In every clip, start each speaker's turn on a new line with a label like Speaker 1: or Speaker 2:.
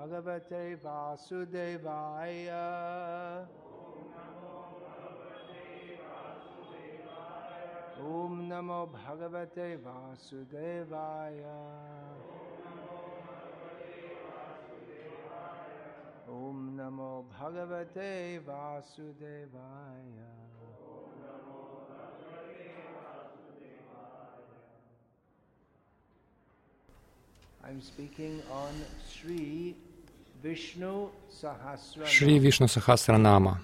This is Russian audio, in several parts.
Speaker 1: भगवते वासुदेवाय ॐ नमो भगवते वासुदेवाय ॐ नमो भगवते वासुदेवाय I'm speaking on Sri
Speaker 2: Шри Вишну Сахасранама.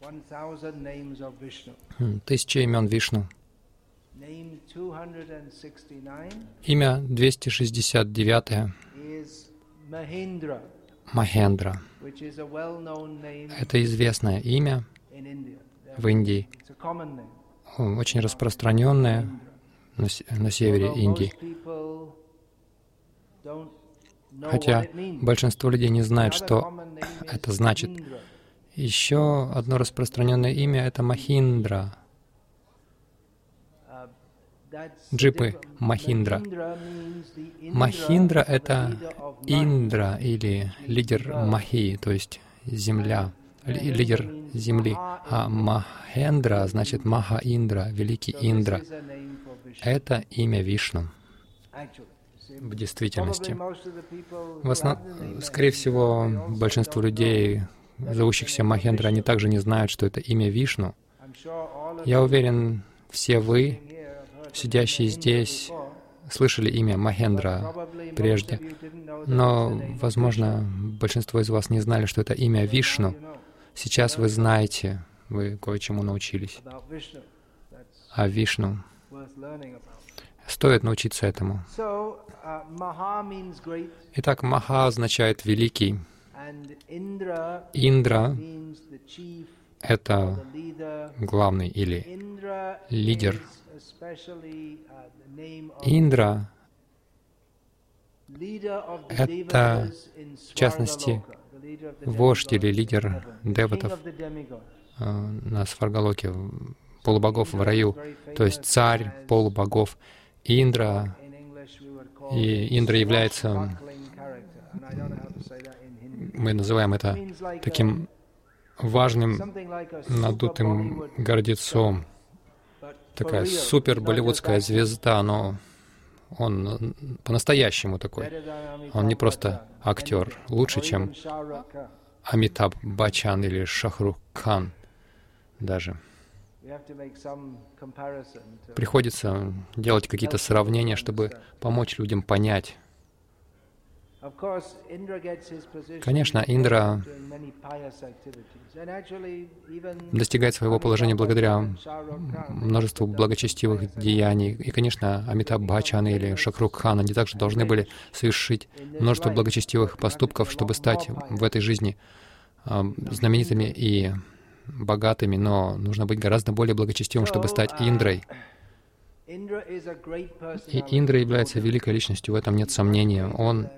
Speaker 1: 1000 names of Vishnu.
Speaker 2: Хм, Тысяча имен Вишну.
Speaker 1: Name 269
Speaker 2: Имя 269
Speaker 1: is Mahindra,
Speaker 2: Махендра. Это известное имя в Индии, о, очень распространенное на, на севере Индии. Хотя большинство людей не знает, что это значит. Еще одно распространенное имя — это Махиндра.
Speaker 1: Uh,
Speaker 2: Джипы. Махиндра. Махиндра — это. Индра или лидер Махи, то есть земля, ли- лидер земли. А Махендра значит Маха Индра, великий Индра. Это имя Вишну в действительности. В основ... Скорее всего, большинство людей, зовущихся Махендра, они также не знают, что это имя Вишну. Я уверен, все вы, сидящие здесь, слышали имя Махендра прежде. Но, возможно, большинство из вас не знали, что это имя Вишну. Сейчас вы знаете, вы кое-чему научились. А Вишну. Стоит научиться этому.
Speaker 1: Uh,
Speaker 2: Итак, Маха означает великий. Индра это главный или Лидер.
Speaker 1: uh,
Speaker 2: Индра это, в частности, вождь или лидер деватов э, на Сваргалоке, полубогов в раю, то есть царь полубогов. Индра, и Индра является, мы называем это таким важным, надутым гордецом, такая супер болливудская звезда, но он э, по-настоящему такой. Он не просто актер, лучше, чем. Амитаб Бачан или Шахрух Кан даже. Приходится делать какие-то сравнения, чтобы помочь людям понять. Конечно, Индра достигает своего положения благодаря множеству благочестивых деяний. И, конечно, Амитаб Бачан или Шахрух Хан, они также должны были совершить множество благочестивых поступков, чтобы стать в этой жизни а, знаменитыми и богатыми, но нужно быть гораздо более благочестивым, чтобы стать Индрой.
Speaker 1: A great
Speaker 2: И. Индра является великой личностью, в этом нет сомнения. Он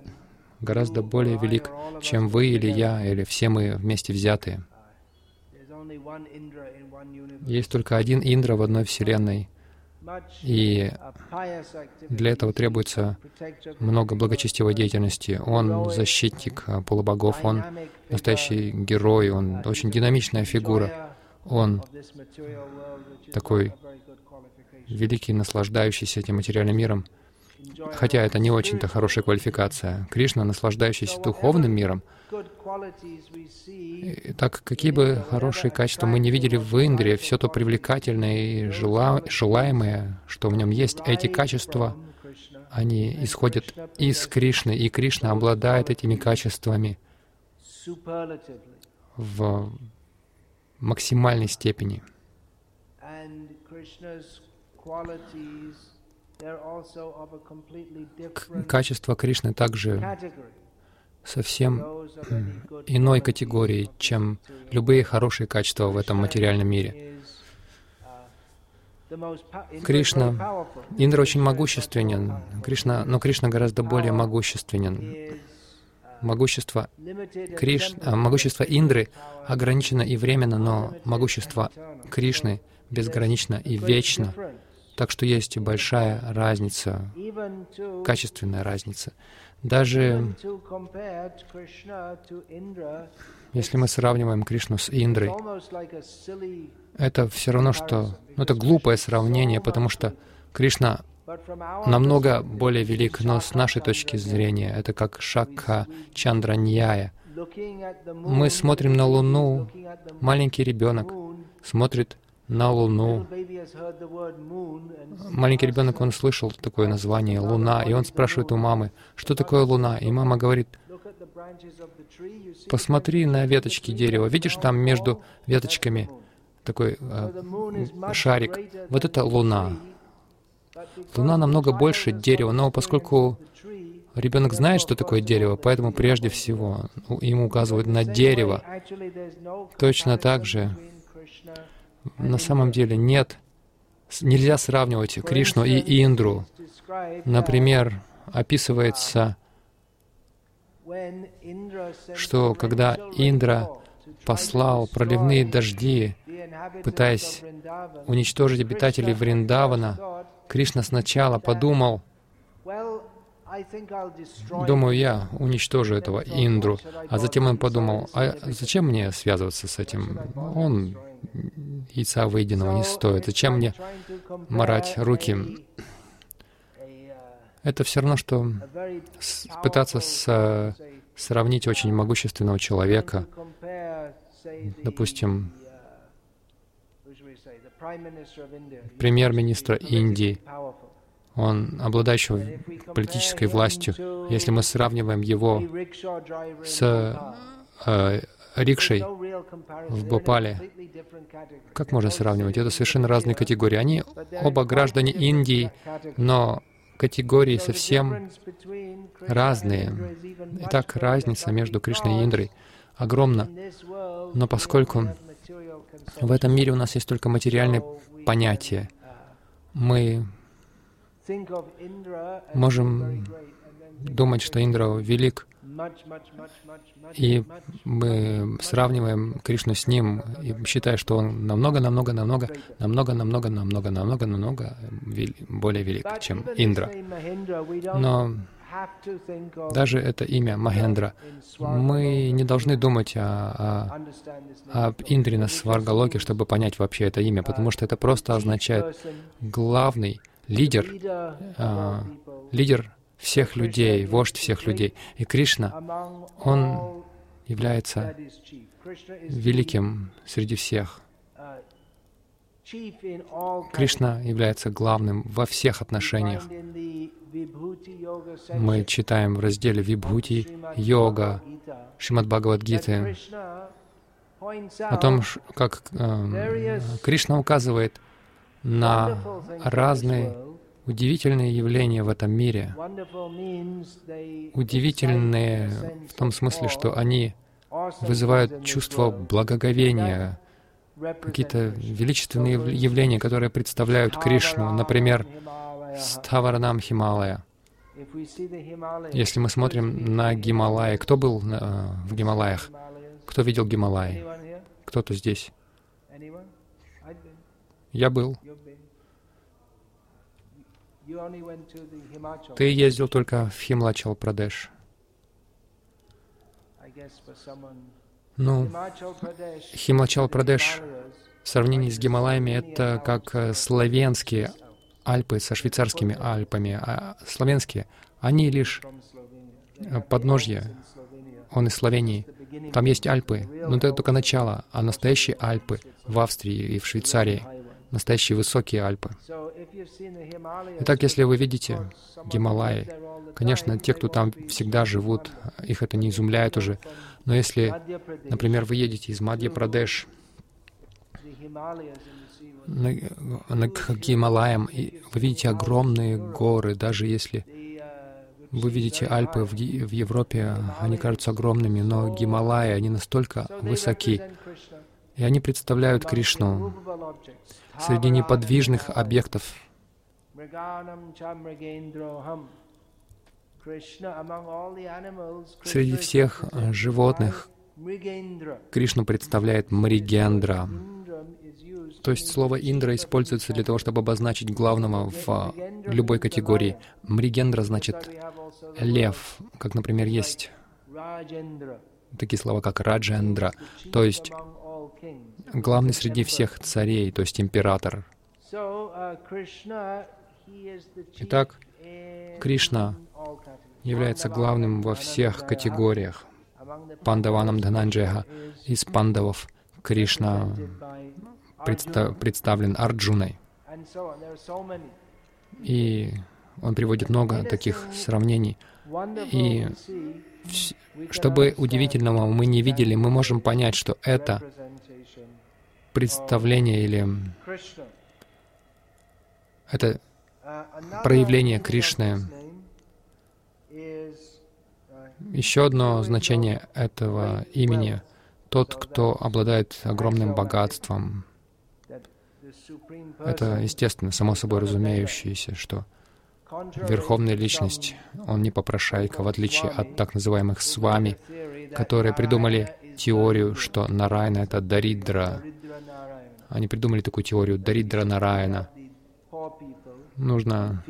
Speaker 2: гораздо более велик, чем вы или я, или все мы вместе взятые. Есть только один Индра в одной Вселенной, и для этого требуется много благочестивой деятельности. Он защитник а, полубогов, он настоящий герой, он очень динамичная фигура, он такой великий, наслаждающийся этим материальным миром, хотя это не очень-то хорошая квалификация. Кришна, наслаждающийся духовным миром, так какие бы хорошие качества мы не видели в Индре, все то привлекательное и жела- желаемое, что в нем есть, эти качества, они исходят из Кришны, и Кришна обладает этими качествами. В максимальной степени.
Speaker 1: And Krishna's qualities, they're also of a completely
Speaker 2: К-
Speaker 1: different
Speaker 2: Качества Кришны также совсем иной категории, чем любые хорошие качества в этом материальном мире.
Speaker 1: uh,
Speaker 2: Кришна. Индра очень могущественен. Кришна, но Кришна гораздо более могущественен. Могущество Криш... а, могущество Индры ограничено и временно, но могущество Кришны безгранично и вечно.
Speaker 1: Так что есть большая разница, качественная разница. Даже если мы сравниваем Кришну с Индрой, это все равно, что... Ну, это глупое сравнение, потому что Кришна намного более велик, но с нашей точки зрения это как Шакха Чандраньяя. Мы смотрим на Луну, маленький ребенок смотрит на Луну. Маленький ребенок, он слышал такое название «Луна», и он спрашивает у мамы, что такое Луна? И мама говорит, посмотри на веточки дерева. Видишь, там между веточками такой э, шарик. Вот это Луна. Луна намного больше дерева, но поскольку ребенок знает, что такое дерево, поэтому прежде всего ему указывают на дерево. Точно так же на самом деле нет, нельзя сравнивать Кришну и Индру. Например, описывается, что когда Индра послал проливные дожди, пытаясь уничтожить обитателей Вриндавана, Кришна сначала подумал, думаю, я уничтожу этого Индру, а затем он подумал, а зачем мне связываться с этим? Он яйца выеденного не стоит. Зачем мне марать руки? Это все равно, что пытаться с- сравнить очень могущественного человека, допустим, премьер-министра Индии, он обладающего политической властью, если мы сравниваем его с э, рикшей в Бопале, как можно сравнивать? Это совершенно разные категории. Они оба граждане Индии, но категории совсем разные. Итак, разница между Кришной и Индрой огромна. Но поскольку в этом мире у нас есть только материальные понятия, мы можем думать, что Индра велик, и мы сравниваем Кришну с ним, и считая, что он намного, намного, намного, намного, намного, намного, намного, намного более велик, чем Индра. Но даже это имя Махендра, мы не должны думать о, о, об Индре на Сваргалоке, чтобы понять вообще это имя, потому что это просто означает главный лидер, а, лидер всех людей, вождь всех людей. И Кришна, он является великим среди всех. Кришна является главным во всех отношениях. Мы читаем в разделе Вибхути Йога Шримад Бхагавадгиты о том, как э, Кришна указывает на разные удивительные явления в этом мире. Удивительные в том смысле, что они вызывают чувство благоговения, какие-то величественные яв- явления, которые представляют Кришну, например, Ставаранам Хималая. Если мы смотрим на Гималаи, кто был э, в Гималаях? Кто видел Гималаи? Кто-то здесь? Я был. Ты ездил только в Химлачал Прадеш. Ну, Химлачал Прадеш в сравнении с Гималаями это как э, славянские Альпы со швейцарскими Альпами. А славянские, они лишь э, подножье. Он из Словении. Там есть Альпы, но это только начало, а настоящие Альпы в Австрии и в Швейцарии. Настоящие высокие Альпы. Итак, если вы видите Гималаи, конечно, те, кто там всегда живут, их это не изумляет уже. Но если, например, вы едете из Мадья-Прадеш к Гималаям, и вы видите огромные горы, даже если вы видите Альпы в, в Европе, они кажутся огромными, но Гималаи, они настолько высоки, и они представляют Кришну среди неподвижных объектов. Среди всех э, животных Кришну представляет Мригендра. То есть слово «индра» используется для того, чтобы обозначить главного в а, любой категории. Мригендра значит «лев», как, например, есть такие слова, как «раджендра», то есть главный среди всех царей, то есть император. Итак, Кришна является главным во всех категориях. Пандаванам Дхананджеха из пандавов Кришна предста представлен Арджуной. И он приводит много таких сравнений. И чтобы удивительного мы не видели, мы можем понять, что это представление или это проявление Кришны. Еще одно значение этого имени — тот, кто обладает огромным богатством. Это, естественно, само собой разумеющееся, что Верховная Личность, Он не попрошайка, в отличие от так называемых свами, которые придумали теорию, что Нарайна — это Даридра. Они придумали такую теорию Даридра Нарайна. Нужно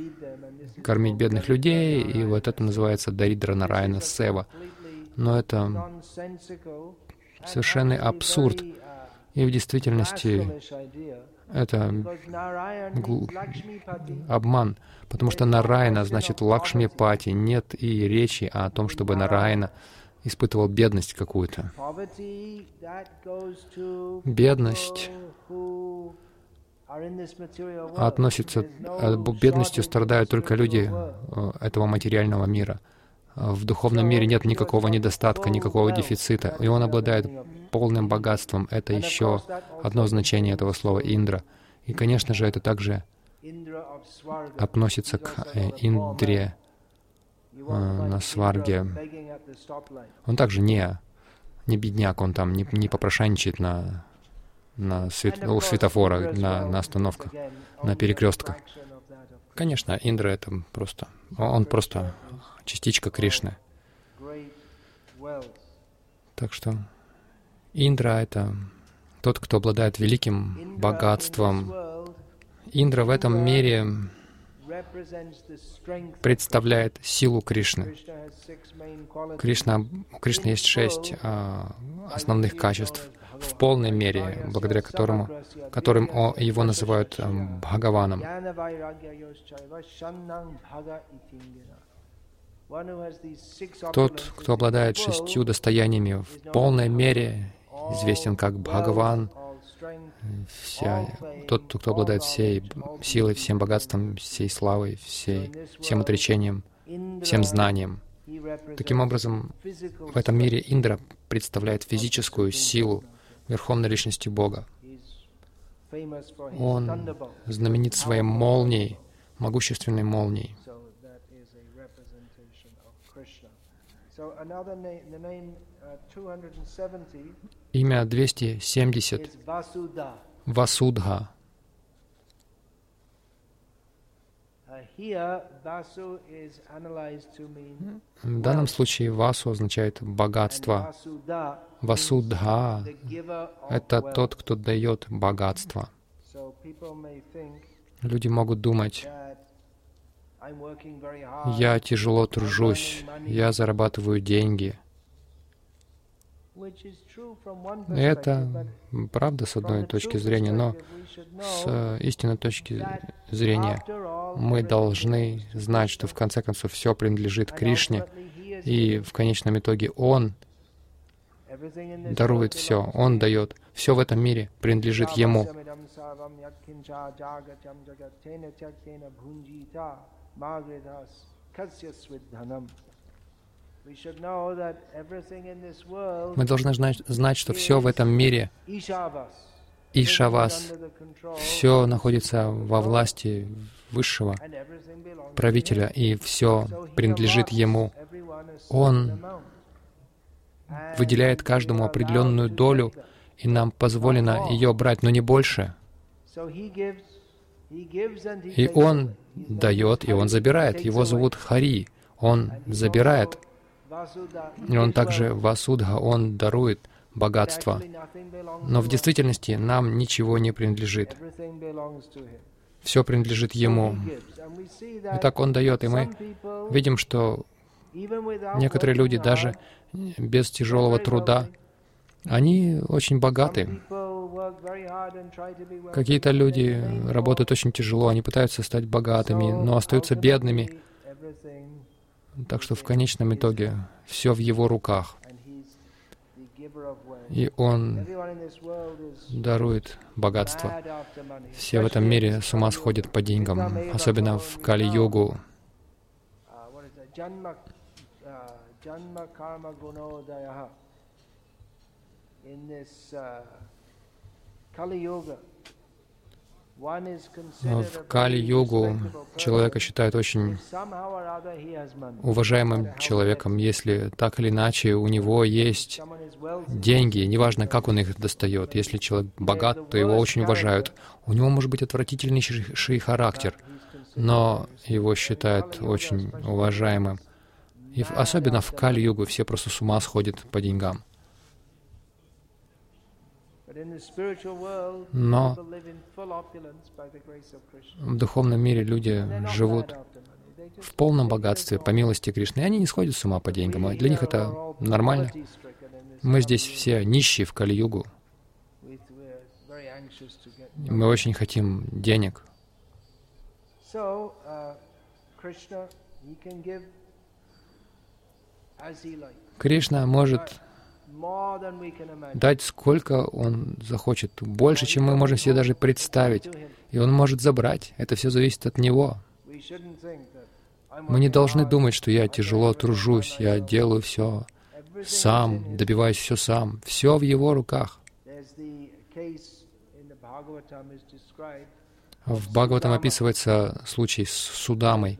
Speaker 1: кормить бедных людей, и вот это называется Даридра Нарайна Сева. Но это совершенный абсурд. И в действительности это обман, потому что Нарайна значит Лакшми Пати. Нет и речи о том, чтобы Нарайна испытывал бедность какую-то. Бедность относится, э, бедностью страдают только люди э, этого материального мира. В духовном мире нет никакого недостатка, никакого дефицита, и он обладает полным богатством. Это еще одно значение этого слова «индра». И, конечно же, это также относится к э, Индре на сварге. Он также не, не бедняк, он там не, не попрошайничает на, на свет, у светофора, на, на остановках, на перекрестках. Конечно, Индра — это просто... Он просто частичка Кришны. Так что Индра — это тот, кто обладает великим богатством. Индра в этом мире представляет силу Кришны. Кришна, у Кришны есть шесть а, основных качеств в полной мере, благодаря которому, которым о, его называют а, Бхагаваном. Тот, кто обладает шестью достояниями в полной мере, известен как Бхагаван, вся, тот, кто обладает всей силой, всем богатством, всей славой, всей, всем отречением, всем знанием. Таким образом, в этом мире Индра представляет физическую силу Верховной Личности Бога. Он знаменит своей молнией, могущественной молнией. Имя 270 — Васудха. В данном случае Васу означает богатство. Васудха — это тот, кто дает богатство. Люди могут думать, я тяжело тружусь, я зарабатываю деньги. Это правда с одной точки зрения, но с истинной точки зрения мы должны знать, что в конце концов все принадлежит Кришне, и в конечном итоге Он дарует все, Он дает. Все в этом мире принадлежит Ему. Мы должны знать, знать, что все в этом мире Ишавас, все находится во власти высшего правителя, и все принадлежит ему. Он выделяет каждому определенную долю, и нам позволено ее брать, но не больше. И Он дает, и Он забирает. Его зовут Хари. Он забирает. И Он также Васудха, Он дарует. богатства. Но в действительности нам ничего не принадлежит. Все принадлежит Ему. Итак, Он дает, и мы видим, что некоторые люди даже без тяжелого труда, они очень богаты. Какие-то люди работают очень тяжело, они пытаются стать богатыми, но остаются бедными. Так что в конечном итоге все в его руках. И Он дарует богатство. Все в этом мире с ума сходят по деньгам, особенно в Кали-йогу. Но в Кали-йогу человека считают очень уважаемым человеком, если так или иначе у него есть деньги, неважно, как он их достает. Если человек богат, то его очень уважают. У него может быть отвратительнейший характер, но его считают очень уважаемым. И особенно в Кали-югу все просто с ума сходят по деньгам. Но в духовном мире люди живут в полном богатстве по милости Кришны, и они не сходят с ума по деньгам. Для них это нормально. Мы здесь все нищие в Кали-югу. Мы очень хотим денег. Кришна может дать сколько Он захочет, больше, чем мы можем себе даже представить. И Он может забрать. Это все зависит от Него. Мы не должны думать, что я тяжело тружусь, я делаю все сам, добиваюсь все сам. Все в Его руках. В Бхагаватам описывается случай с Судамой,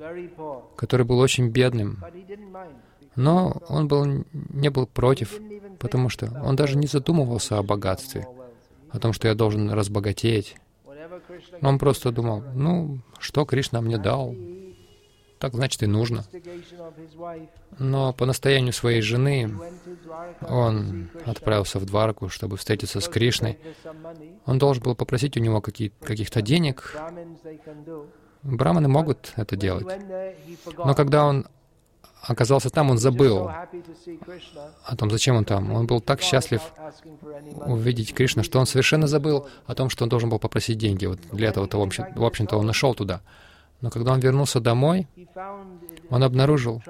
Speaker 1: который был очень бедным, но он был, не был против, потому что он даже не задумывался о богатстве, о том, что я должен разбогатеть. Он просто думал, ну, что Кришна мне дал, так значит и нужно. Но по настоянию своей жены он отправился в Дварку, чтобы встретиться с Кришной. Он должен был попросить у него каких-то денег. Браманы могут это делать. Но когда он оказался там, он забыл о том, зачем он там. Он был так счастлив увидеть Кришну, что он совершенно забыл о том, что он должен был попросить деньги. Вот для этого-то, в общем-то, он нашел туда. Но когда он вернулся домой, он обнаружил,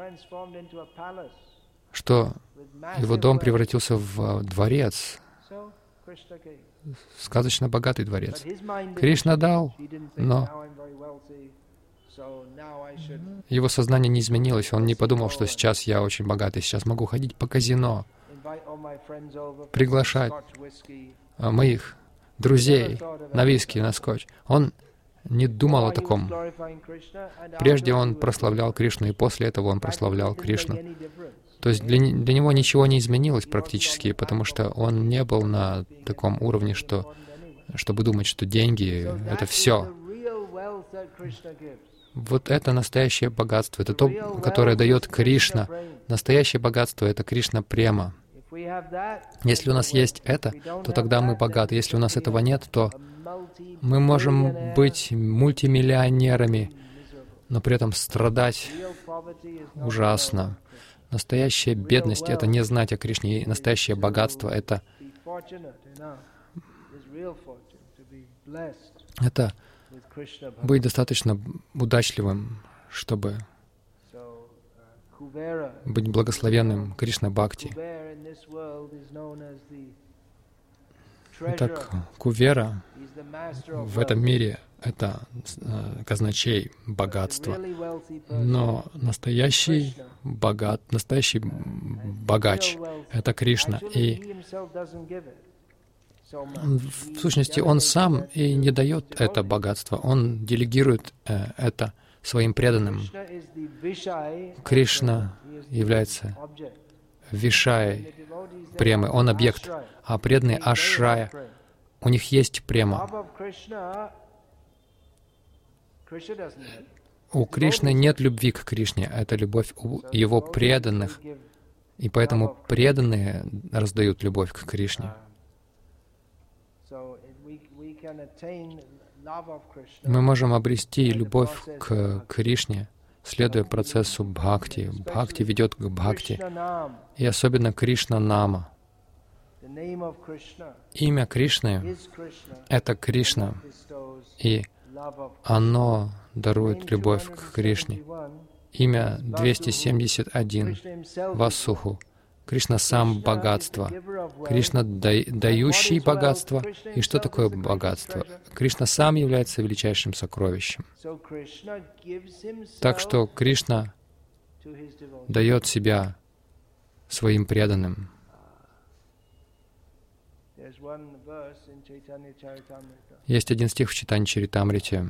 Speaker 1: что его дом превратился в дворец, сказочно богатый дворец. Кришна дал, но его сознание не изменилось. Он не подумал, что сейчас я очень богатый, сейчас могу ходить по казино, приглашать а, моих друзей на виски, на скотч. Он не думал о таком. Прежде он прославлял Кришну, и после этого он прославлял Кришну. То есть для, для него ничего не изменилось практически, потому что он не был на таком уровне, что, чтобы думать, что деньги — это все. Вот это настоящее богатство, это то, которое дает Кришна. Настоящее богатство — это Кришна према. Если у нас есть это, то тогда мы богаты. Если у нас этого нет, то мы можем быть мультимиллионерами, но при этом страдать ужасно. Настоящая бедность — это не знать о Кришне, и настоящее богатство — это это быть достаточно удачливым, чтобы быть благословенным Кришна Бхакти. Итак, Кувера в этом мире — это э, казначей богатства. Но настоящий богат, настоящий богач — это Кришна. И в сущности, он сам и не дает это богатство, он делегирует э, это своим преданным. Кришна является вишай премы, он объект, а преданные ашрая, у них есть према. У Кришны нет любви к Кришне, это любовь у его преданных. И поэтому преданные раздают любовь к Кришне. Мы можем обрести любовь к Кришне, следуя процессу бхакти. Бхакти ведет к бхакти. И особенно Кришна Нама. Имя Кришны — это Кришна, и оно дарует любовь к Кришне. Имя 271 — Васуху. Кришна сам богатство. Кришна дающий богатство. И что такое богатство? Кришна сам является величайшим сокровищем. Так что Кришна дает себя своим преданным. Есть один стих в Читане Чаритамрите.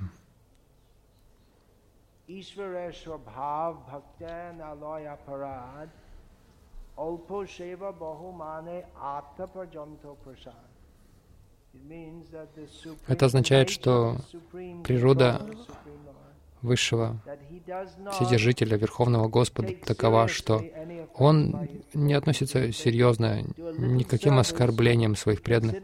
Speaker 1: Это означает, что природа Высшего Вседержителя, Верховного Господа такова, что Он не относится серьезно ни к каким оскорблениям своих преданных,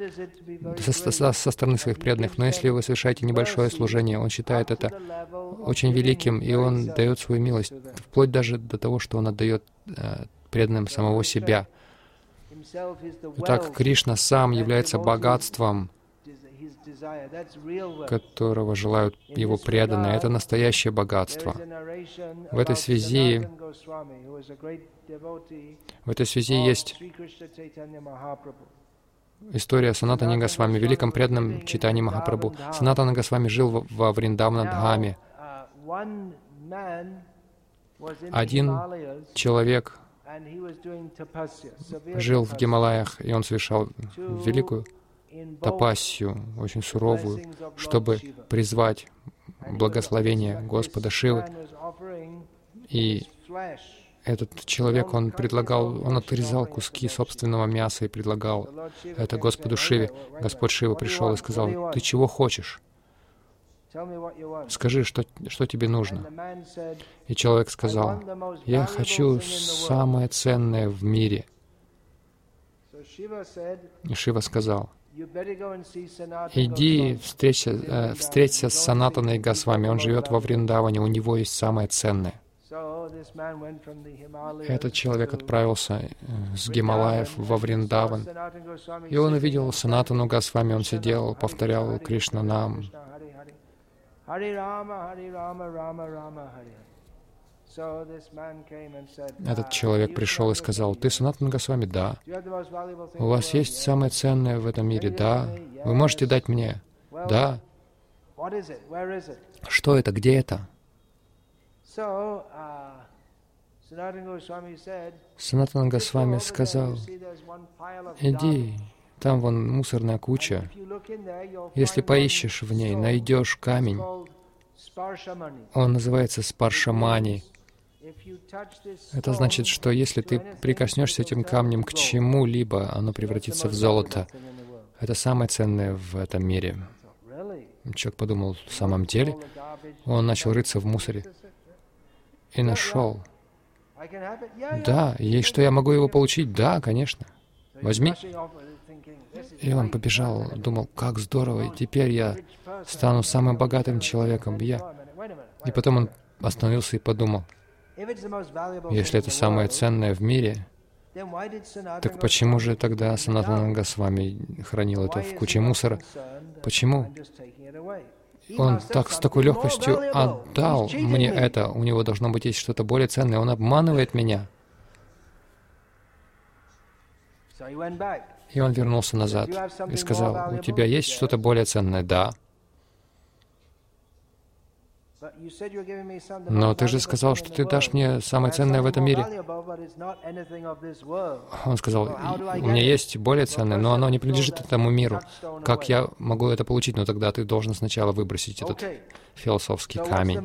Speaker 1: со, со, со стороны своих преданных. Но если вы совершаете небольшое служение, Он считает это очень великим, и Он дает свою милость, вплоть даже до того, что Он отдает э, преданным самого себя. Так Кришна сам является богатством, которого желают его преданные. Это настоящее богатство. В этой связи, в этой связи есть история Санатани Госвами, великом преданном читании Махапрабху. Санатана Госвами жил во Вриндавна Дхаме. Один человек жил в Гималаях, и он совершал великую тапассию, очень суровую, чтобы призвать благословение Господа Шивы. И этот человек, он предлагал, он отрезал куски собственного мяса и предлагал это Господу Шиве. Господь Шива пришел и сказал, «Ты чего хочешь? Скажи, что, что тебе нужно?» И человек сказал, «Я хочу самое ценное в мире». И Шива сказал, Иди встреча, э, встреться с Санатаной Госвами. Он живет во Вриндаване, у него есть самое ценное. Этот человек отправился э, с Гималаев во Вриндаван, и он увидел Санатану Госвами, он сидел, повторял Кришна нам. Этот человек пришел и сказал, «Ты Санатан Госвами?» «Да». «У вас есть самое ценное в этом мире?» «Да». «Вы можете дать мне?» «Да». «Что это? Где это?» Санатан Госвами сказал, «Иди, там вон мусорная куча. Если поищешь в ней, найдешь камень. Он называется Спаршамани. Это значит, что если ты прикоснешься этим камнем к чему-либо, оно превратится в золото. Это самое ценное в этом мире. Человек подумал, в самом деле? Он начал рыться в мусоре и нашел. Да, и что я могу его получить? Да, конечно. Возьми. И он побежал, думал, как здорово, и теперь я стану самым богатым человеком. Я... И потом он остановился и подумал, если это самое ценное в мире, так почему же тогда Санатананга с вами хранил это в куче мусора? Почему? Он так с такой легкостью отдал мне это. У него должно быть есть что-то более ценное. Он обманывает меня. И он вернулся назад и сказал, у тебя есть что-то более ценное? Да. Но ты же сказал, что ты дашь мне самое ценное в этом мире. Он сказал, у меня есть более ценное, но оно не принадлежит этому миру. Как я могу это получить? Но ну, тогда ты должен сначала выбросить этот философский камень.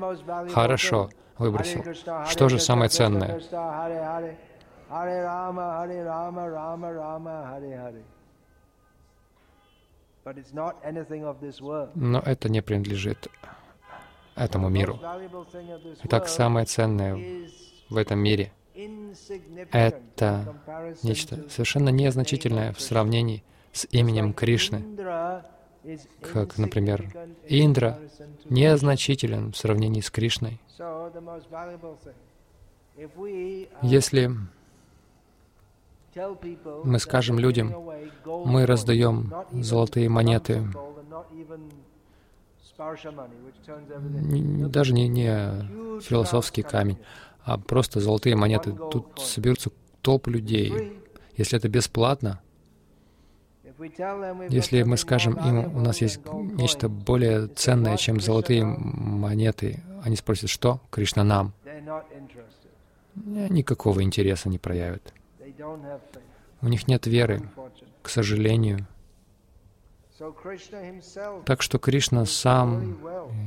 Speaker 1: Хорошо, выбросил. Что же самое ценное? Но это не принадлежит этому миру. Итак, самое ценное в этом мире это нечто совершенно незначительное в сравнении с именем Кришны. Как, например, Индра незначителен в сравнении с Кришной. Если мы скажем людям, мы раздаем золотые монеты, даже не, не философский камень, а просто золотые монеты. Тут соберутся толпы людей. Если это бесплатно, если мы скажем им, у нас есть нечто более ценное, чем золотые монеты, они спросят, что? Кришна нам. Никакого интереса не проявят. У них нет веры, к сожалению. Так что Кришна сам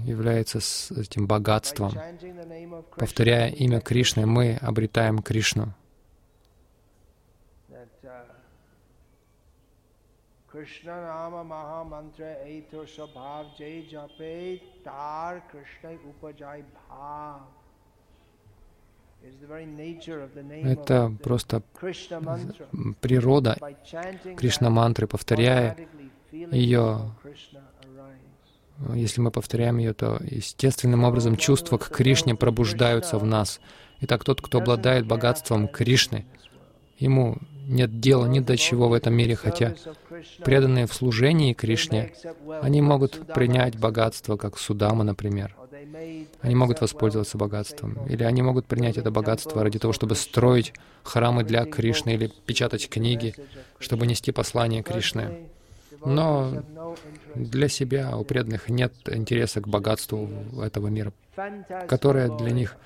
Speaker 1: является этим богатством. Повторяя имя Кришны, мы обретаем Кришну. Krishna Nama Maha Mantra Eito Sabhav Jai Jape Tar Krishna Upajai Bhav. Это просто природа Кришна-мантры. Повторяя ее, если мы повторяем ее, то естественным образом чувства к Кришне пробуждаются в нас. Итак, тот, кто обладает богатством Кришны, ему нет дела ни до чего в этом мире, хотя преданные в служении Кришне, они могут принять богатство, как Судама, например. Они могут воспользоваться богатством. Или они могут принять это богатство ради того, чтобы строить храмы для Кришны или печатать книги, чтобы нести послание Кришны. Но для себя у преданных нет интереса к богатству этого мира, которое для них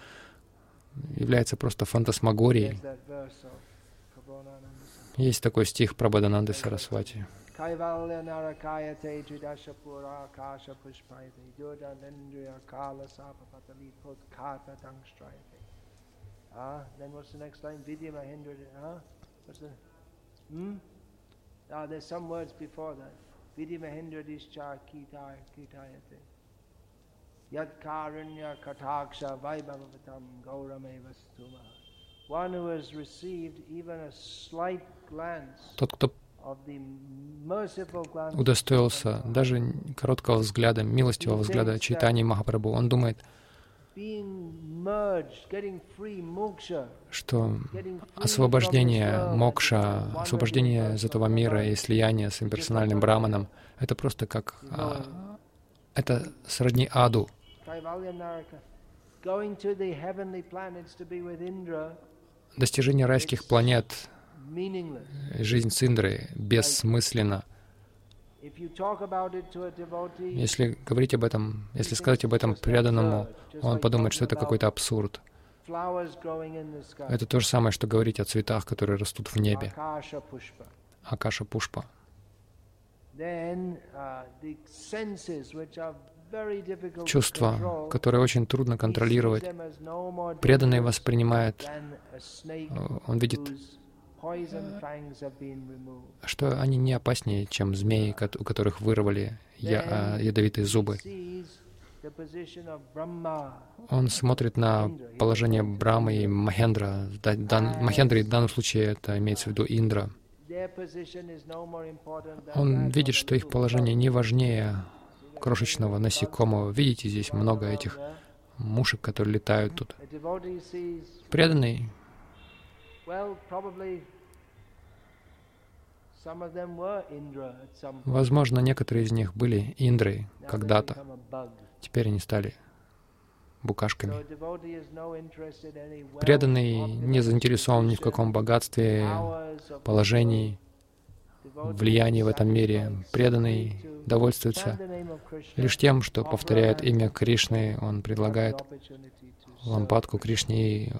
Speaker 1: является просто фантасмагорией. Есть такой стих про Бадананды Сарасвати. Kaivalya narakayate judashapura akasha pushpayate yodhanendriya kala sapapatali putkata dangstrayate. Ah, then what's the next line? Vidya Mahendra, ah? What's the, hmm? Ah, there's some words before that. Vidya Mahendra dischar kitayate. Yad karunya kataksha vaibhavatam gaurameva stuma. One who has received even a slight glance Тот, кто Удостоился даже короткого взгляда, милостивого взгляда Чайтани Махапрабху. Он думает, что освобождение мокша, освобождение из этого мира и слияние с имперсональным браманом, это просто как... А, это сродни аду. Достижение райских планет жизнь с Индрой бессмысленна. Если говорить об этом, если сказать об этом преданному, он подумает, что это какой-то абсурд. Это то же самое, что говорить о цветах, которые растут в небе. Акаша Пушпа. Чувства, которые очень трудно контролировать. Преданный воспринимает, он видит что они не опаснее, чем змеи, у которых вырвали я, ядовитые зубы. Он смотрит на положение Брамы и Махендра. Махендра в данном случае это имеется в виду Индра. Он видит, что их положение не важнее крошечного насекомого. Видите, здесь много этих мушек, которые летают тут. Преданный Возможно, некоторые из них были Индрой когда-то. Теперь они стали букашками. Преданный не заинтересован ни в каком богатстве, положении, влиянии в этом мире. Преданный довольствуется лишь тем, что повторяет имя Кришны, он предлагает лампадку Кришне, и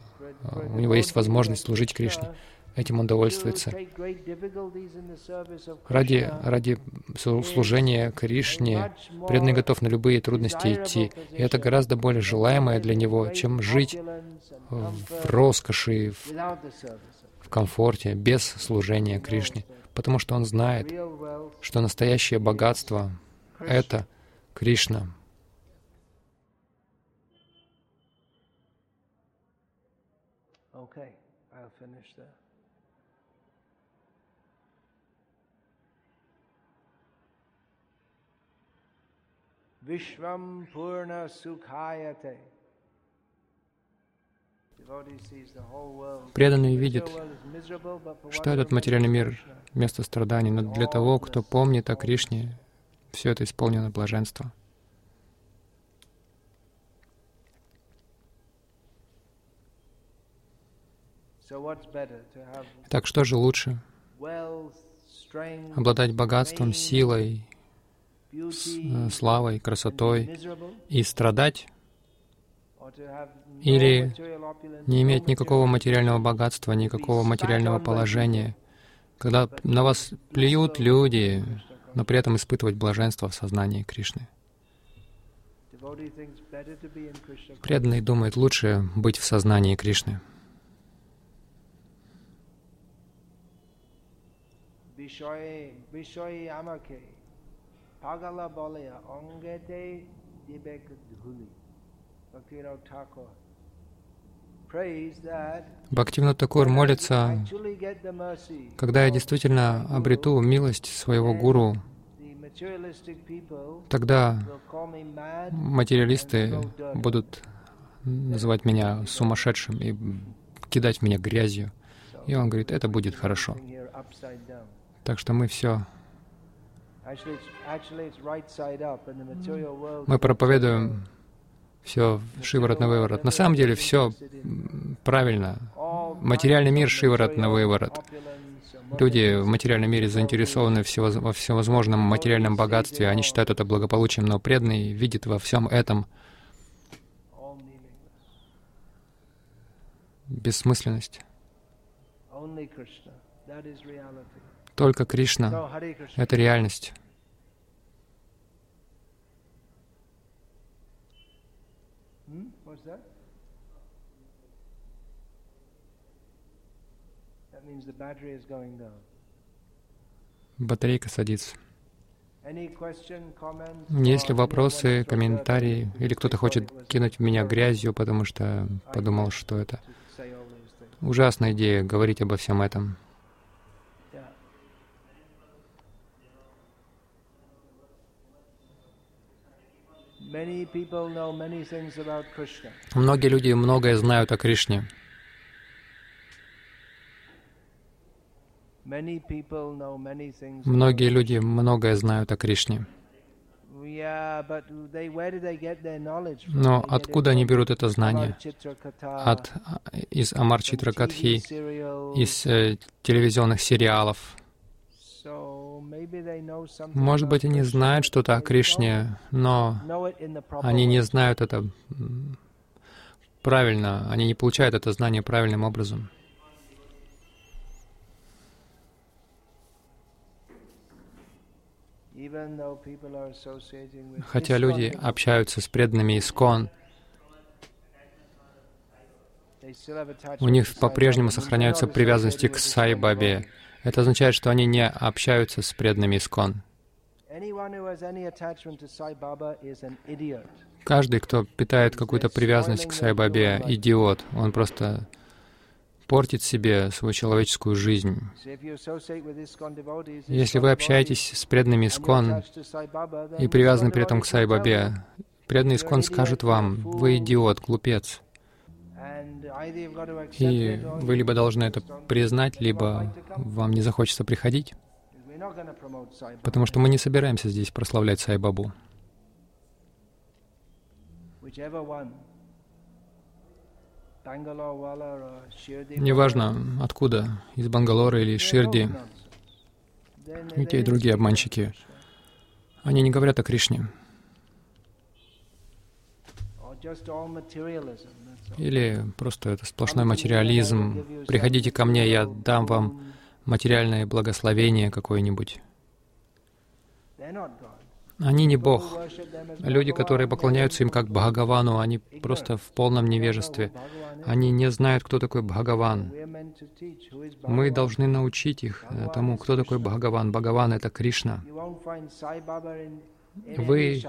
Speaker 1: э, у него есть возможность служить Кришне. Этим он довольствуется. Ради, ради служения Кришне преданный готов на любые трудности идти. И это гораздо более желаемое для него, чем жить в роскоши, в, в комфорте, без служения Кришне. Потому что он знает, что настоящее богатство — это Кришна. Vishvam Purna Sukhayate.
Speaker 2: Преданный видит, что этот материальный мир место страданий, но для того, кто помнит о Кришне, все это исполнено блаженство. Так что же лучше? Обладать богатством, силой, с э, славой, красотой и страдать, или не иметь никакого материального богатства, никакого материального положения, когда на вас плюют люди, но при этом испытывать блаженство в сознании Кришны. Преданный думает, лучше быть в сознании Кришны.
Speaker 1: Bishoye, bishoye amake. পাগলা বলে অঙ্গেতে বিবেক ধুলি Bhaktivinoda Thakur prays that
Speaker 2: Бхактивинод Такур молится,
Speaker 1: actually get the mercy
Speaker 2: когда я
Speaker 1: of
Speaker 2: действительно обрету милость своего гуру,
Speaker 1: the materialistic people
Speaker 2: тогда
Speaker 1: will call me mad
Speaker 2: материалисты будут называть меня сумасшедшим и кидать в меня грязью. И он говорит, это будет хорошо.
Speaker 1: Thing here upside down.
Speaker 2: Так что мы все, мы проповедуем все шиворот на выворот. На самом деле все правильно. Материальный мир шиворот на выворот. Люди в материальном мире заинтересованы во всевозможном материальном богатстве, они считают это благополучием, но преданный видит во всем этом бессмысленность. Только Кришна это реальность. Батарейка садится. Есть ли вопросы, комментарии, или кто-то хочет кинуть в меня грязью, потому что подумал, что это ужасная идея говорить обо всем этом. Многие люди многое знают о Кришне. Многие люди многое знают о Кришне. Но откуда они берут это знание? От, из Амар
Speaker 1: from
Speaker 2: Читра
Speaker 1: TV
Speaker 2: Катхи,
Speaker 1: serials.
Speaker 2: из э, телевизионных сериалов. Может быть, они знают что-то о Кришне, но они не знают это правильно, они не получают это знание правильным образом. Хотя люди общаются с преданными Искон, у них по-прежнему сохраняются привязанности к Сай Бабе. Это означает, что они не общаются с преданными Искон. Каждый, кто питает какую-то привязанность к Сай Бабе, идиот. Он просто портит себе свою человеческую жизнь. Если вы общаетесь с преданными Искон и привязаны при этом к
Speaker 1: devotees
Speaker 2: Сай
Speaker 1: will tell
Speaker 2: Бабе, преданный Искон скажет вам, вы идиот, глупец. И вы либо должны это признать, либо вам не захочется приходить, потому что мы не собираемся здесь прославлять Сай Бабу.
Speaker 1: Whichever one. Bangalore wala or Shirdi wala,
Speaker 2: Неважно, откуда, из Бангалора или из Ширди, и те, и другие обманщики. Они не говорят о Кришне. Или просто это сплошной материализм. Приходите ко мне, я дам вам материальное благословение какое-нибудь. Они не Бог. Люди, которые поклоняются им как Бхагавану, они просто в полном невежестве. Они не знают, кто такой Бхагаван. Мы должны научить их тому, кто такой Бхагаван. Бхагаван — это Кришна. Вы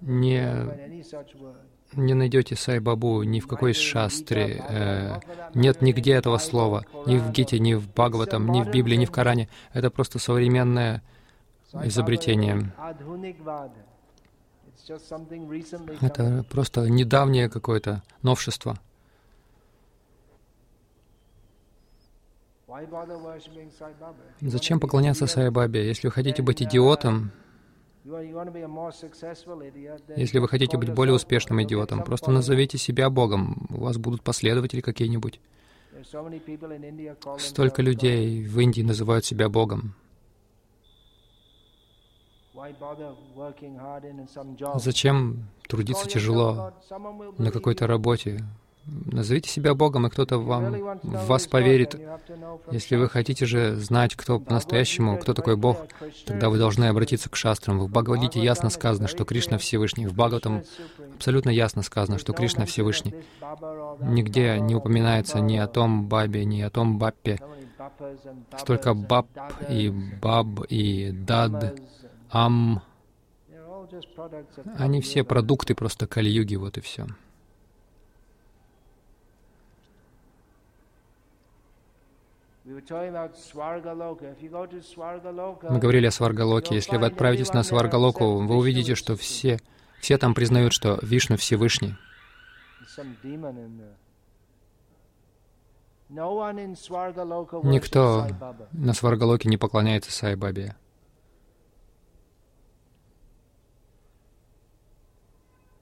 Speaker 2: Не,
Speaker 1: не найдете Сай-Бабу ни в какой шастре, э, нет нигде этого слова, ни в Гите, ни в Бхагаватам, ни в Библии, ни в Коране. Это просто современное изобретение. Это просто недавнее какое-то новшество. Зачем поклоняться Сай-Бабе? Если вы хотите быть идиотом, если вы хотите быть более успешным идиотом, просто назовите себя Богом. У вас будут последователи какие-нибудь. Столько людей в Индии называют себя Богом. Зачем трудиться тяжело на какой-то работе? Назовите себя Богом, и кто-то вам, в вас поверит. Если вы хотите же знать, кто по-настоящему, кто такой Бог, тогда вы должны обратиться к шастрам. В Бхагавадгите ясно сказано, что Кришна Всевышний. В Бхагаватам абсолютно ясно сказано, что Кришна Всевышний. Нигде не упоминается ни о том Бабе, ни о том Баппе. Столько Баб и Баб и Дад, Ам. Они все продукты просто Кали-юги, вот и все. Мы говорили о Сваргалоке. Если вы отправитесь на Сваргалоку, вы увидите, что все, все там признают, что Вишну Всевышний. Никто на Сваргалоке не поклоняется Сай Бабе.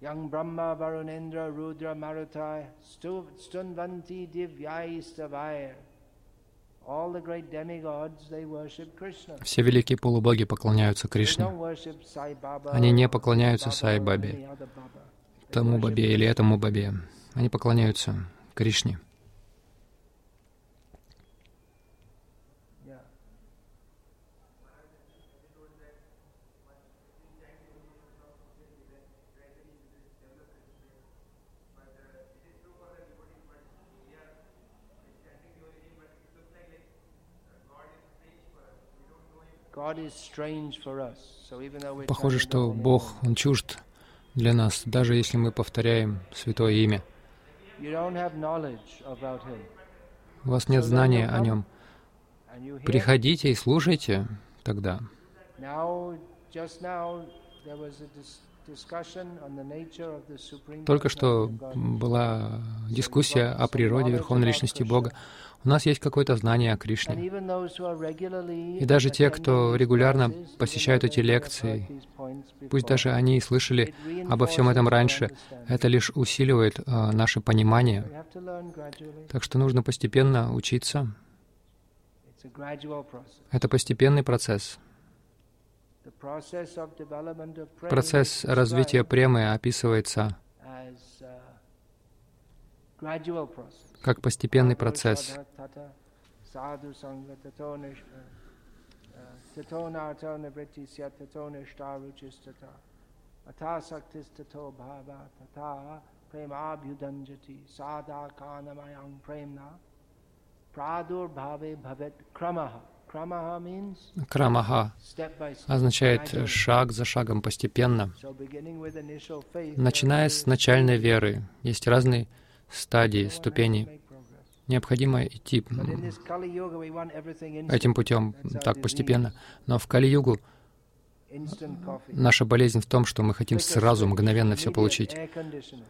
Speaker 1: Yang Brahma Varunendra Rudra Marutai Stunvanti все великие полубоги поклоняются Кришне. Они не поклоняются Сай Бабе, тому Бабе или этому Бабе. Они поклоняются Кришне. Похоже, что Бог, Он чужд для нас, даже если мы повторяем Святое Имя. У вас нет знания о Нем. Приходите и слушайте тогда. Только что была дискуссия о природе Верховной Личности Бога. У нас есть какое-то знание о Кришне. И даже те, кто регулярно посещают эти лекции, пусть даже они и слышали обо всем этом раньше, это лишь усиливает э, наше понимание. Так что нужно постепенно учиться. Это постепенный процесс. Процесс развития премы описывается как постепенный процесс. Крамаха означает шаг за шагом постепенно. Начиная с начальной веры, есть разные стадии, ступени. Необходимо идти этим путем так постепенно. Но в Кали-югу наша болезнь в том, что мы хотим сразу, мгновенно все получить.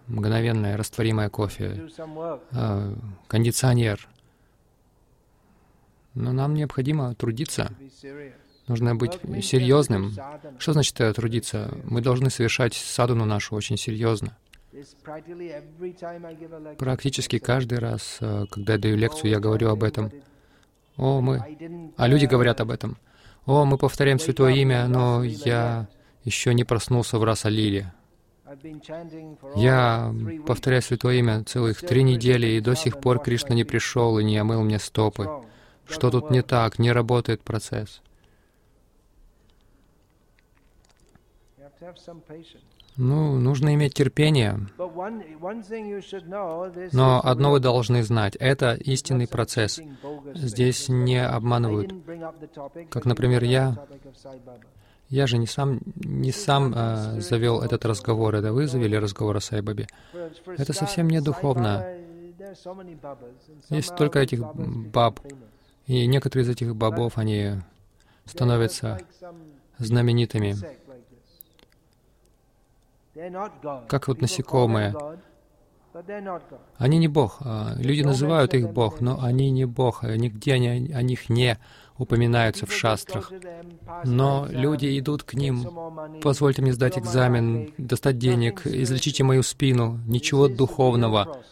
Speaker 1: Мгновенное растворимое кофе, а, кондиционер. Но нам необходимо трудиться. Нужно быть серьезным. Что значит трудиться? Мы должны совершать садуну нашу очень серьезно. Практически каждый раз, э, когда я даю лекцию, я говорю об этом. О, мы... А люди говорят об этом. О, мы повторяем Святое Имя, но я еще не проснулся в Расалиле. Я повторяю Святое Имя целых три недели, и до сих пор Кришна не пришел и не омыл мне стопы. Что тут не так? Не работает процесс. Ну, нужно иметь терпение. Но одно вы должны знать — это истинный процесс. Здесь не обманывают. Как, например, я, Я же не сам, не сам э, завел этот разговор, это вы завели разговор о Сайбабе. Это совсем не духовно. Есть столько этих баб, и некоторые из этих бабов, они становятся знаменитыми. Как вот насекомые. Они не Бог. А люди называют их Бог, но они не Бог. Нигде они, о них не упоминаются в шастрах. Но люди идут к ним, позвольте мне сдать экзамен, достать денег, излечите мою спину, ничего духовного.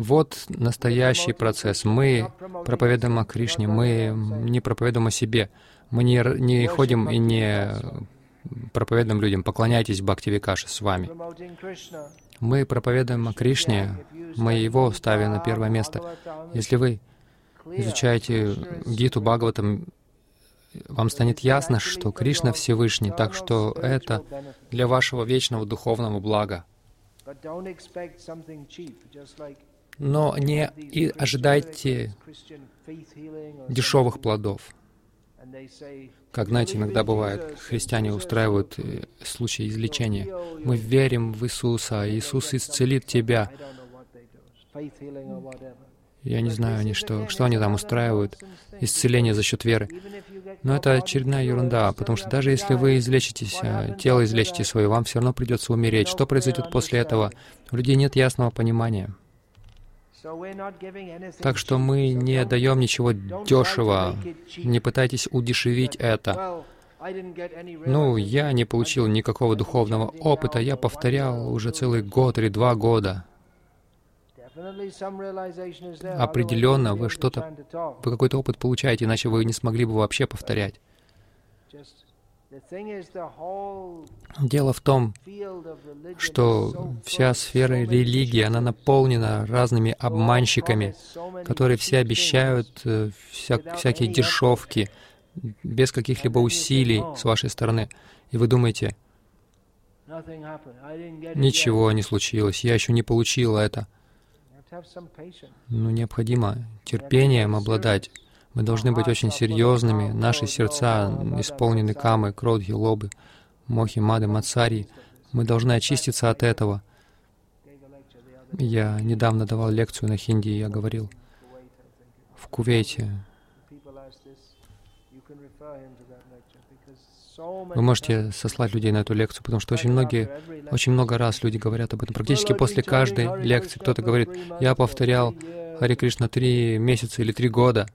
Speaker 1: Вот настоящий процесс. Мы проповедуем о Кришне, мы не проповедуем о себе. Мы не, не ходим и не проповедуем людям, поклоняйтесь Бхакти Викаше с вами. Мы проповедуем о Кришне, мы Его ставим на первое место. Если вы изучаете Гиту Бхагаватам, вам станет ясно, что Кришна Всевышний, так что это для вашего вечного духовного блага. Но не и ожидайте дешевых плодов. Как, знаете, иногда бывает, христиане устраивают э, случаи излечения. Мы верим в Иисуса, Иисус исцелит тебя. Я не знаю, они что, что они там устраивают, исцеление за счет веры. Но это очередная ерунда, потому что даже если вы излечитесь, э, тело излечите свое, вам все равно придется умереть. Что произойдет после этого? У людей нет ясного понимания. Так что мы не даем ничего дешево, не пытайтесь удешевить это. Ну, я не получил никакого духовного опыта, я повторял уже целый год или два года. Определенно, вы что-то, вы какой-то опыт получаете, иначе вы не смогли бы вообще повторять. Дело в том, что вся сфера религии, она наполнена разными обманщиками, которые все обещают э, вся, всякие дешевки, без каких-либо усилий с вашей стороны. И вы думаете, ничего не случилось, я еще не получил это. Но необходимо терпением обладать. Мы должны быть очень серьезными. Наши сердца исполнены камы, кродхи, лобы, мохи, мады, мацари. Мы должны очиститься от этого. Я недавно давал лекцию на хинди, и я говорил в Кувейте. Вы можете сослать людей на эту лекцию, потому что очень многие, очень много раз люди говорят об этом. Практически после каждой лекции кто-то говорит, я повторял Хари Кришна три месяца или три года.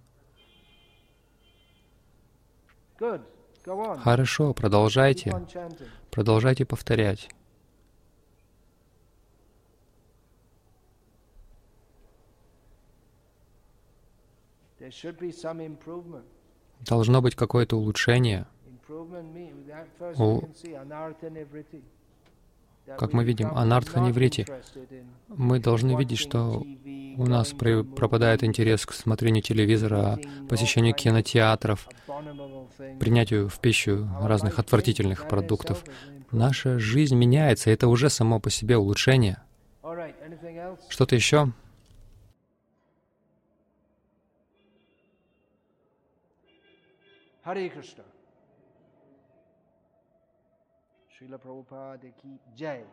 Speaker 1: Хорошо, продолжайте. Продолжайте повторять. Должно быть какое-то улучшение. У как мы видим, анартха неврити. Мы должны видеть, что у нас пропадает интерес к смотрению телевизора, посещению кинотеатров, принятию в пищу разных отвратительных продуктов. Наша жизнь меняется, это уже само по себе улучшение. Что-то еще? Hare Krishna. Srila प्रभुपाद की जय